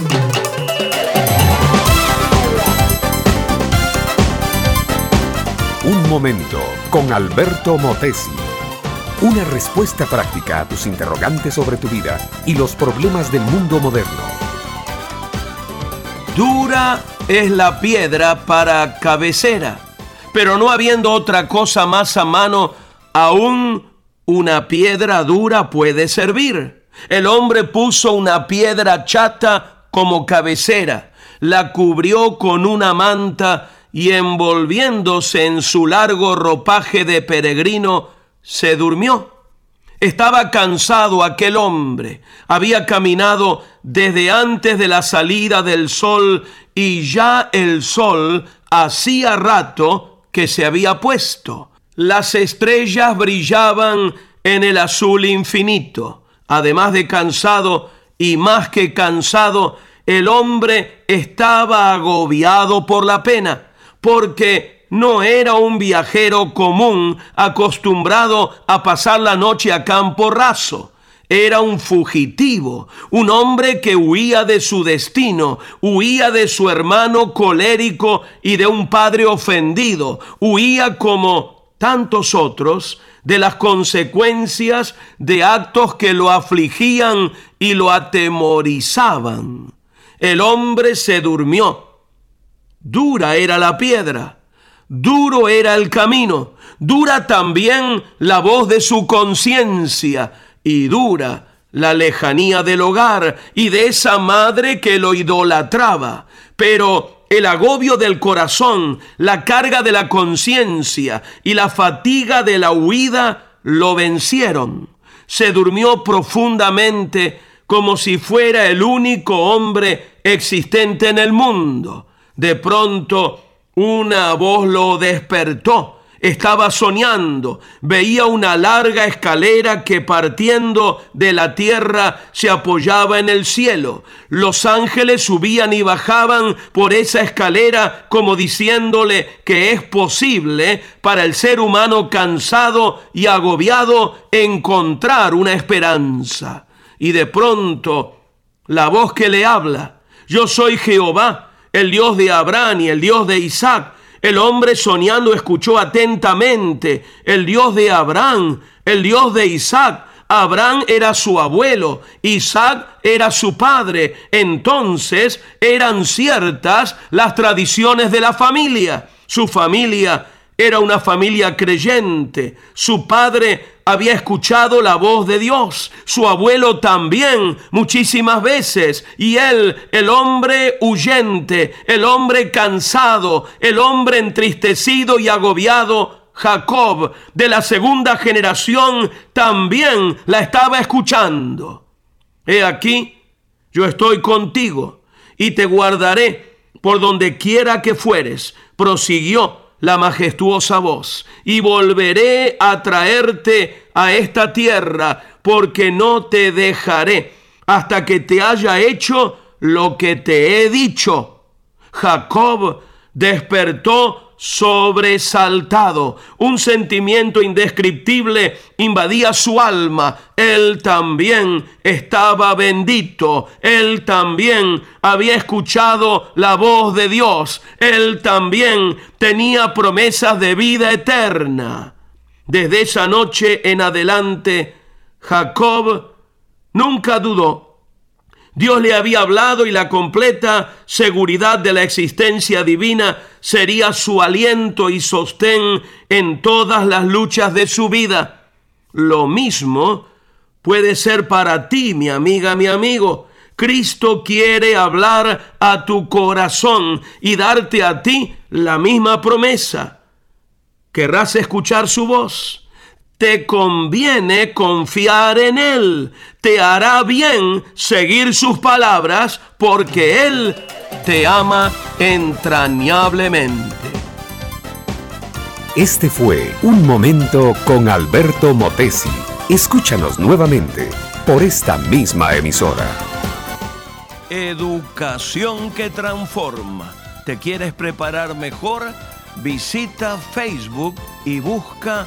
Un momento con Alberto Motesi. Una respuesta práctica a tus interrogantes sobre tu vida y los problemas del mundo moderno. Dura es la piedra para cabecera, pero no habiendo otra cosa más a mano, aún una piedra dura puede servir. El hombre puso una piedra chata como cabecera, la cubrió con una manta y envolviéndose en su largo ropaje de peregrino, se durmió. Estaba cansado aquel hombre, había caminado desde antes de la salida del sol y ya el sol hacía rato que se había puesto. Las estrellas brillaban en el azul infinito. Además de cansado y más que cansado, el hombre estaba agobiado por la pena, porque no era un viajero común acostumbrado a pasar la noche a campo raso. Era un fugitivo, un hombre que huía de su destino, huía de su hermano colérico y de un padre ofendido, huía como tantos otros de las consecuencias de actos que lo afligían y lo atemorizaban. El hombre se durmió. Dura era la piedra Duro era el camino, dura también la voz de su conciencia y dura la lejanía del hogar y de esa madre que lo idolatraba. Pero el agobio del corazón, la carga de la conciencia y la fatiga de la huida lo vencieron. Se durmió profundamente como si fuera el único hombre existente en el mundo. De pronto una voz lo despertó. Estaba soñando. Veía una larga escalera que partiendo de la tierra se apoyaba en el cielo. Los ángeles subían y bajaban por esa escalera como diciéndole que es posible para el ser humano cansado y agobiado encontrar una esperanza. Y de pronto la voz que le habla, yo soy Jehová el Dios de Abraham y el Dios de Isaac. El hombre soñando escuchó atentamente, el Dios de Abraham, el Dios de Isaac. Abraham era su abuelo, Isaac era su padre. Entonces eran ciertas las tradiciones de la familia. Su familia era una familia creyente. Su padre había escuchado la voz de Dios, su abuelo también muchísimas veces, y él, el hombre huyente, el hombre cansado, el hombre entristecido y agobiado, Jacob, de la segunda generación, también la estaba escuchando. He aquí, yo estoy contigo y te guardaré por donde quiera que fueres, prosiguió la majestuosa voz, y volveré a traerte a esta tierra, porque no te dejaré hasta que te haya hecho lo que te he dicho. Jacob despertó sobresaltado. Un sentimiento indescriptible invadía su alma. Él también estaba bendito. Él también había escuchado la voz de Dios. Él también tenía promesas de vida eterna. Desde esa noche en adelante, Jacob nunca dudó Dios le había hablado y la completa seguridad de la existencia divina sería su aliento y sostén en todas las luchas de su vida. Lo mismo puede ser para ti, mi amiga, mi amigo. Cristo quiere hablar a tu corazón y darte a ti la misma promesa. ¿Querrás escuchar su voz? Te conviene confiar en Él. Te hará bien seguir sus palabras porque Él te ama entrañablemente. Este fue Un Momento con Alberto Motesi. Escúchanos nuevamente por esta misma emisora. Educación que transforma. ¿Te quieres preparar mejor? Visita Facebook y busca